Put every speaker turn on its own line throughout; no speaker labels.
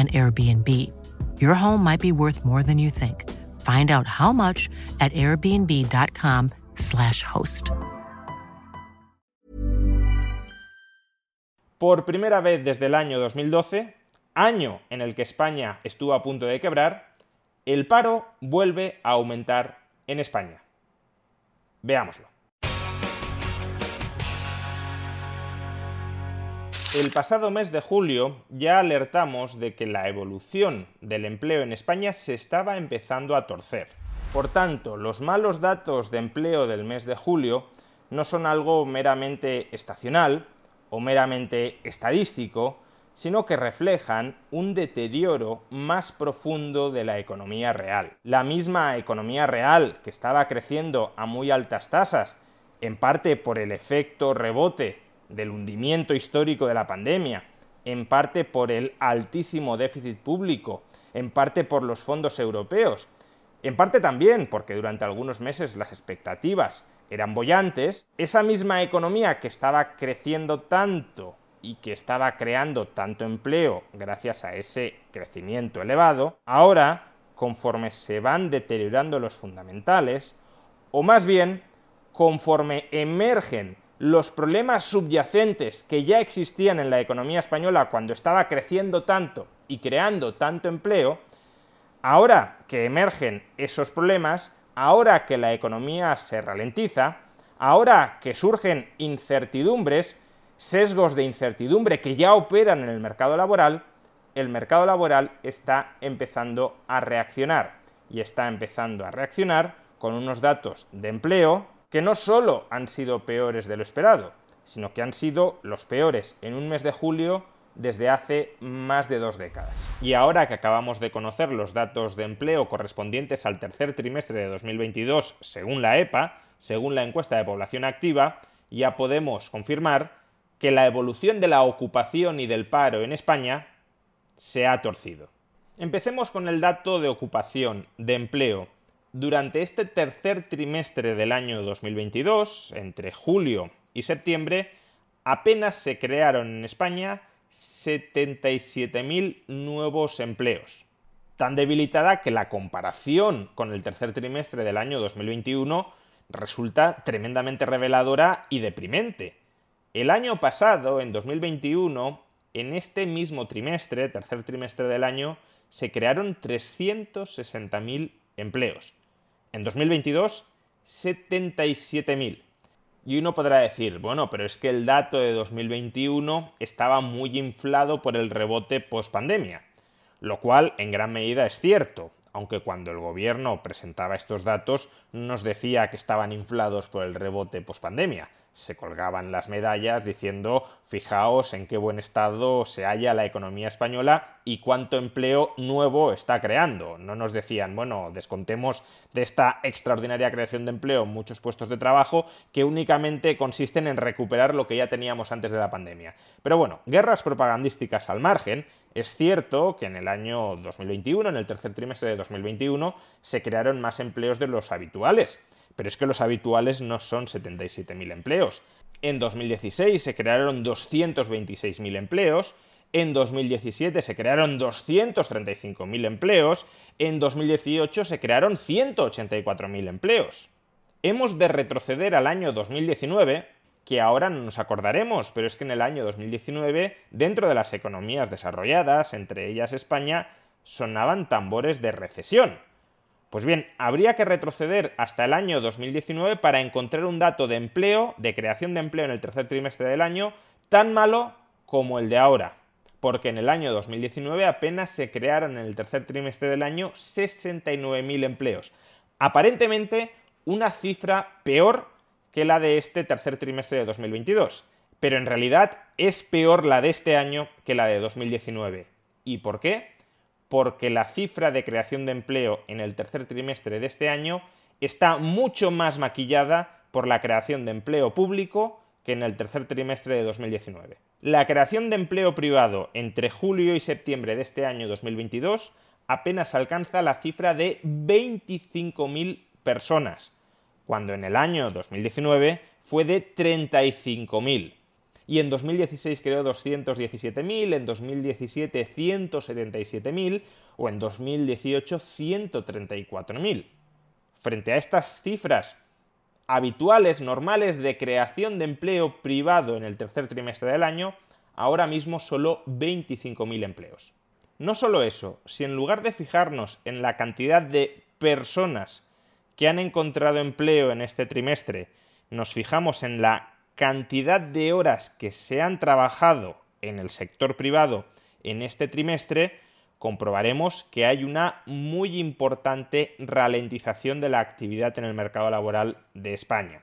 an Airbnb. Your home might be worth more than you think. Find out how much at airbnb.com/slash host.
Por primera vez desde el año 2012, año en el que España estuvo a punto de quebrar, el paro vuelve a aumentar en España. Veámoslo. El pasado mes de julio ya alertamos de que la evolución del empleo en España se estaba empezando a torcer. Por tanto, los malos datos de empleo del mes de julio no son algo meramente estacional o meramente estadístico, sino que reflejan un deterioro más profundo de la economía real. La misma economía real, que estaba creciendo a muy altas tasas, en parte por el efecto rebote del hundimiento histórico de la pandemia, en parte por el altísimo déficit público, en parte por los fondos europeos, en parte también porque durante algunos meses las expectativas eran bollantes, esa misma economía que estaba creciendo tanto y que estaba creando tanto empleo gracias a ese crecimiento elevado, ahora, conforme se van deteriorando los fundamentales, o más bien, conforme emergen los problemas subyacentes que ya existían en la economía española cuando estaba creciendo tanto y creando tanto empleo, ahora que emergen esos problemas, ahora que la economía se ralentiza, ahora que surgen incertidumbres, sesgos de incertidumbre que ya operan en el mercado laboral, el mercado laboral está empezando a reaccionar y está empezando a reaccionar con unos datos de empleo que no solo han sido peores de lo esperado, sino que han sido los peores en un mes de julio desde hace más de dos décadas. Y ahora que acabamos de conocer los datos de empleo correspondientes al tercer trimestre de 2022 según la EPA, según la encuesta de población activa, ya podemos confirmar que la evolución de la ocupación y del paro en España se ha torcido. Empecemos con el dato de ocupación, de empleo, durante este tercer trimestre del año 2022, entre julio y septiembre, apenas se crearon en España 77.000 nuevos empleos. Tan debilitada que la comparación con el tercer trimestre del año 2021 resulta tremendamente reveladora y deprimente. El año pasado, en 2021, en este mismo trimestre, tercer trimestre del año, se crearon 360.000 empleos. En 2022, 77.000. Y uno podrá decir, bueno, pero es que el dato de 2021 estaba muy inflado por el rebote post-pandemia, lo cual en gran medida es cierto, aunque cuando el gobierno presentaba estos datos nos decía que estaban inflados por el rebote post-pandemia se colgaban las medallas diciendo fijaos en qué buen estado se halla la economía española y cuánto empleo nuevo está creando. No nos decían, bueno, descontemos de esta extraordinaria creación de empleo muchos puestos de trabajo que únicamente consisten en recuperar lo que ya teníamos antes de la pandemia. Pero bueno, guerras propagandísticas al margen, es cierto que en el año 2021, en el tercer trimestre de 2021, se crearon más empleos de los habituales pero es que los habituales no son 77.000 empleos. En 2016 se crearon 226.000 empleos, en 2017 se crearon 235.000 empleos, en 2018 se crearon 184.000 empleos. Hemos de retroceder al año 2019, que ahora no nos acordaremos, pero es que en el año 2019, dentro de las economías desarrolladas, entre ellas España, sonaban tambores de recesión. Pues bien, habría que retroceder hasta el año 2019 para encontrar un dato de empleo, de creación de empleo en el tercer trimestre del año, tan malo como el de ahora. Porque en el año 2019 apenas se crearon en el tercer trimestre del año 69.000 empleos. Aparentemente una cifra peor que la de este tercer trimestre de 2022. Pero en realidad es peor la de este año que la de 2019. ¿Y por qué? Porque la cifra de creación de empleo en el tercer trimestre de este año está mucho más maquillada por la creación de empleo público que en el tercer trimestre de 2019. La creación de empleo privado entre julio y septiembre de este año 2022 apenas alcanza la cifra de 25.000 personas, cuando en el año 2019 fue de 35.000. Y en 2016 creó 217.000, en 2017 177.000 o en 2018 134.000. Frente a estas cifras habituales, normales de creación de empleo privado en el tercer trimestre del año, ahora mismo solo 25.000 empleos. No solo eso, si en lugar de fijarnos en la cantidad de personas que han encontrado empleo en este trimestre, nos fijamos en la cantidad de horas que se han trabajado en el sector privado en este trimestre, comprobaremos que hay una muy importante ralentización de la actividad en el mercado laboral de España.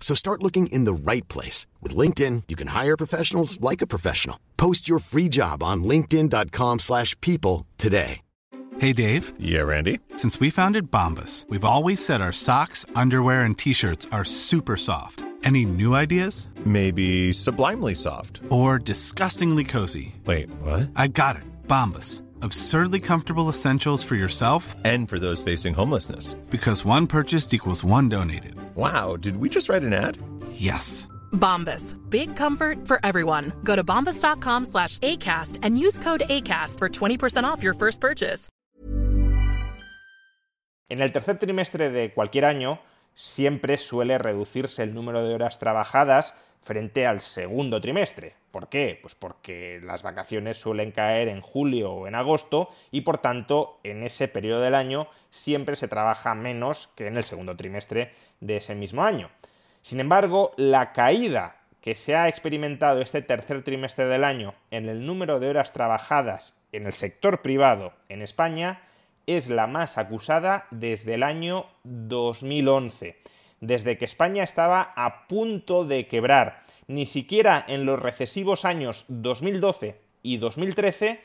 So start looking in the right place. With LinkedIn, you can hire professionals like a professional. Post your free job on linkedin.com slash people today.
Hey, Dave.
Yeah, Randy.
Since we founded Bombus, we've always said our socks, underwear, and T-shirts are super soft. Any new ideas?
Maybe sublimely soft.
Or disgustingly cozy.
Wait, what?
I got it. Bombus. Absurdly comfortable essentials for yourself
and for those facing homelessness.
Because one purchased equals one donated.
Wow, did we just write an ad?
Yes.
Bombas. Big comfort for everyone. Go to bombas.com slash ACAST and use code ACAST for 20% off your first purchase.
En el tercer trimestre de cualquier año, siempre suele reducirse el número de horas trabajadas frente al segundo trimestre. ¿Por qué? Pues porque las vacaciones suelen caer en julio o en agosto y por tanto en ese periodo del año siempre se trabaja menos que en el segundo trimestre de ese mismo año. Sin embargo, la caída que se ha experimentado este tercer trimestre del año en el número de horas trabajadas en el sector privado en España es la más acusada desde el año 2011 desde que España estaba a punto de quebrar. Ni siquiera en los recesivos años 2012 y 2013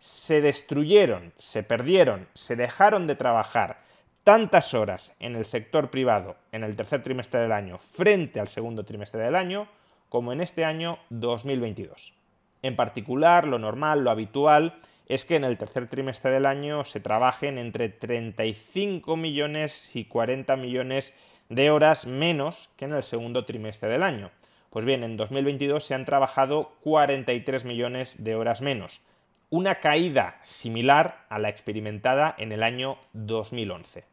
se destruyeron, se perdieron, se dejaron de trabajar tantas horas en el sector privado en el tercer trimestre del año frente al segundo trimestre del año como en este año 2022. En particular, lo normal, lo habitual, es que en el tercer trimestre del año se trabajen entre 35 millones y 40 millones de horas menos que en el segundo trimestre del año. Pues bien, en 2022 se han trabajado 43 millones de horas menos, una caída similar a la experimentada en el año 2011.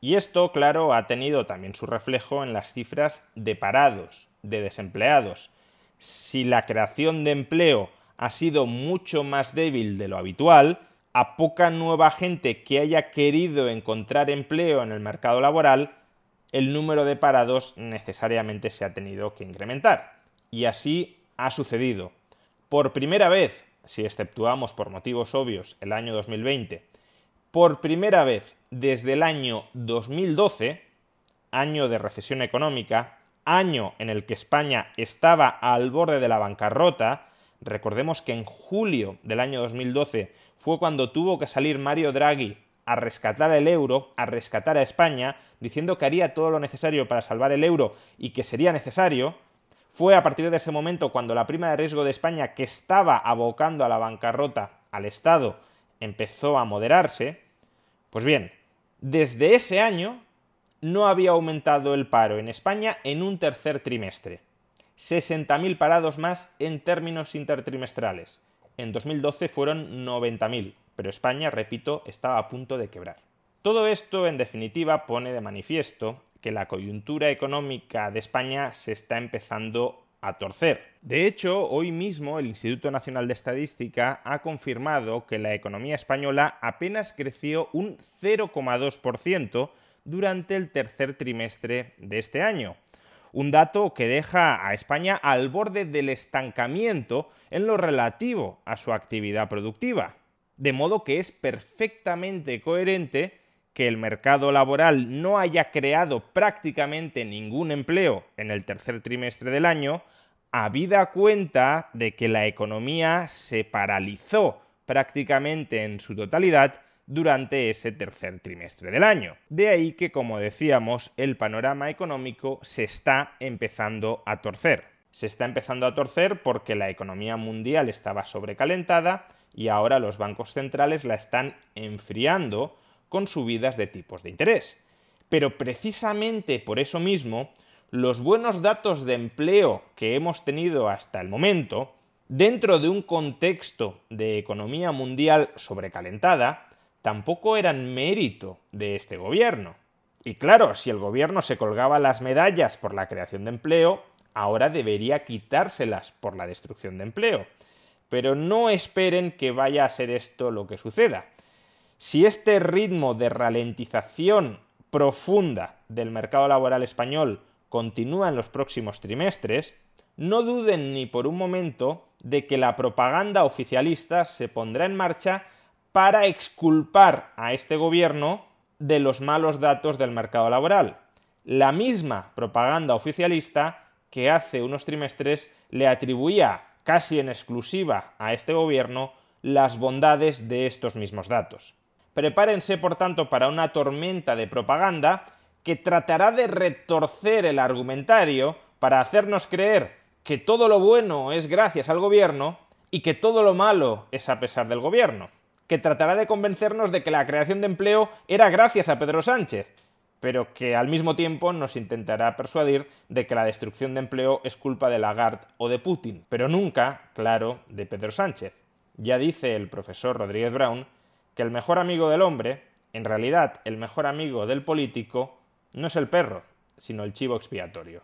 Y esto, claro, ha tenido también su reflejo en las cifras de parados, de desempleados. Si la creación de empleo ha sido mucho más débil de lo habitual, a poca nueva gente que haya querido encontrar empleo en el mercado laboral, el número de parados necesariamente se ha tenido que incrementar. Y así ha sucedido. Por primera vez, si exceptuamos por motivos obvios el año 2020, por primera vez desde el año 2012, año de recesión económica, año en el que España estaba al borde de la bancarrota, recordemos que en julio del año 2012 fue cuando tuvo que salir Mario Draghi a rescatar el euro, a rescatar a España, diciendo que haría todo lo necesario para salvar el euro y que sería necesario, fue a partir de ese momento cuando la prima de riesgo de España, que estaba abocando a la bancarrota al Estado, empezó a moderarse. Pues bien, desde ese año no había aumentado el paro en España en un tercer trimestre. 60.000 parados más en términos intertrimestrales. En 2012 fueron 90.000, pero España, repito, estaba a punto de quebrar. Todo esto, en definitiva, pone de manifiesto que la coyuntura económica de España se está empezando a torcer. De hecho, hoy mismo el Instituto Nacional de Estadística ha confirmado que la economía española apenas creció un 0,2% durante el tercer trimestre de este año. Un dato que deja a España al borde del estancamiento en lo relativo a su actividad productiva. De modo que es perfectamente coherente que el mercado laboral no haya creado prácticamente ningún empleo en el tercer trimestre del año, habida cuenta de que la economía se paralizó prácticamente en su totalidad durante ese tercer trimestre del año. De ahí que, como decíamos, el panorama económico se está empezando a torcer. Se está empezando a torcer porque la economía mundial estaba sobrecalentada y ahora los bancos centrales la están enfriando con subidas de tipos de interés. Pero precisamente por eso mismo, los buenos datos de empleo que hemos tenido hasta el momento, dentro de un contexto de economía mundial sobrecalentada, tampoco eran mérito de este gobierno. Y claro, si el gobierno se colgaba las medallas por la creación de empleo, ahora debería quitárselas por la destrucción de empleo. Pero no esperen que vaya a ser esto lo que suceda. Si este ritmo de ralentización profunda del mercado laboral español continúa en los próximos trimestres, no duden ni por un momento de que la propaganda oficialista se pondrá en marcha para exculpar a este gobierno de los malos datos del mercado laboral. La misma propaganda oficialista que hace unos trimestres le atribuía casi en exclusiva a este gobierno las bondades de estos mismos datos. Prepárense, por tanto, para una tormenta de propaganda que tratará de retorcer el argumentario para hacernos creer que todo lo bueno es gracias al gobierno y que todo lo malo es a pesar del gobierno que tratará de convencernos de que la creación de empleo era gracias a Pedro Sánchez, pero que al mismo tiempo nos intentará persuadir de que la destrucción de empleo es culpa de Lagarde o de Putin, pero nunca, claro, de Pedro Sánchez. Ya dice el profesor Rodríguez Brown que el mejor amigo del hombre, en realidad el mejor amigo del político, no es el perro, sino el chivo expiatorio.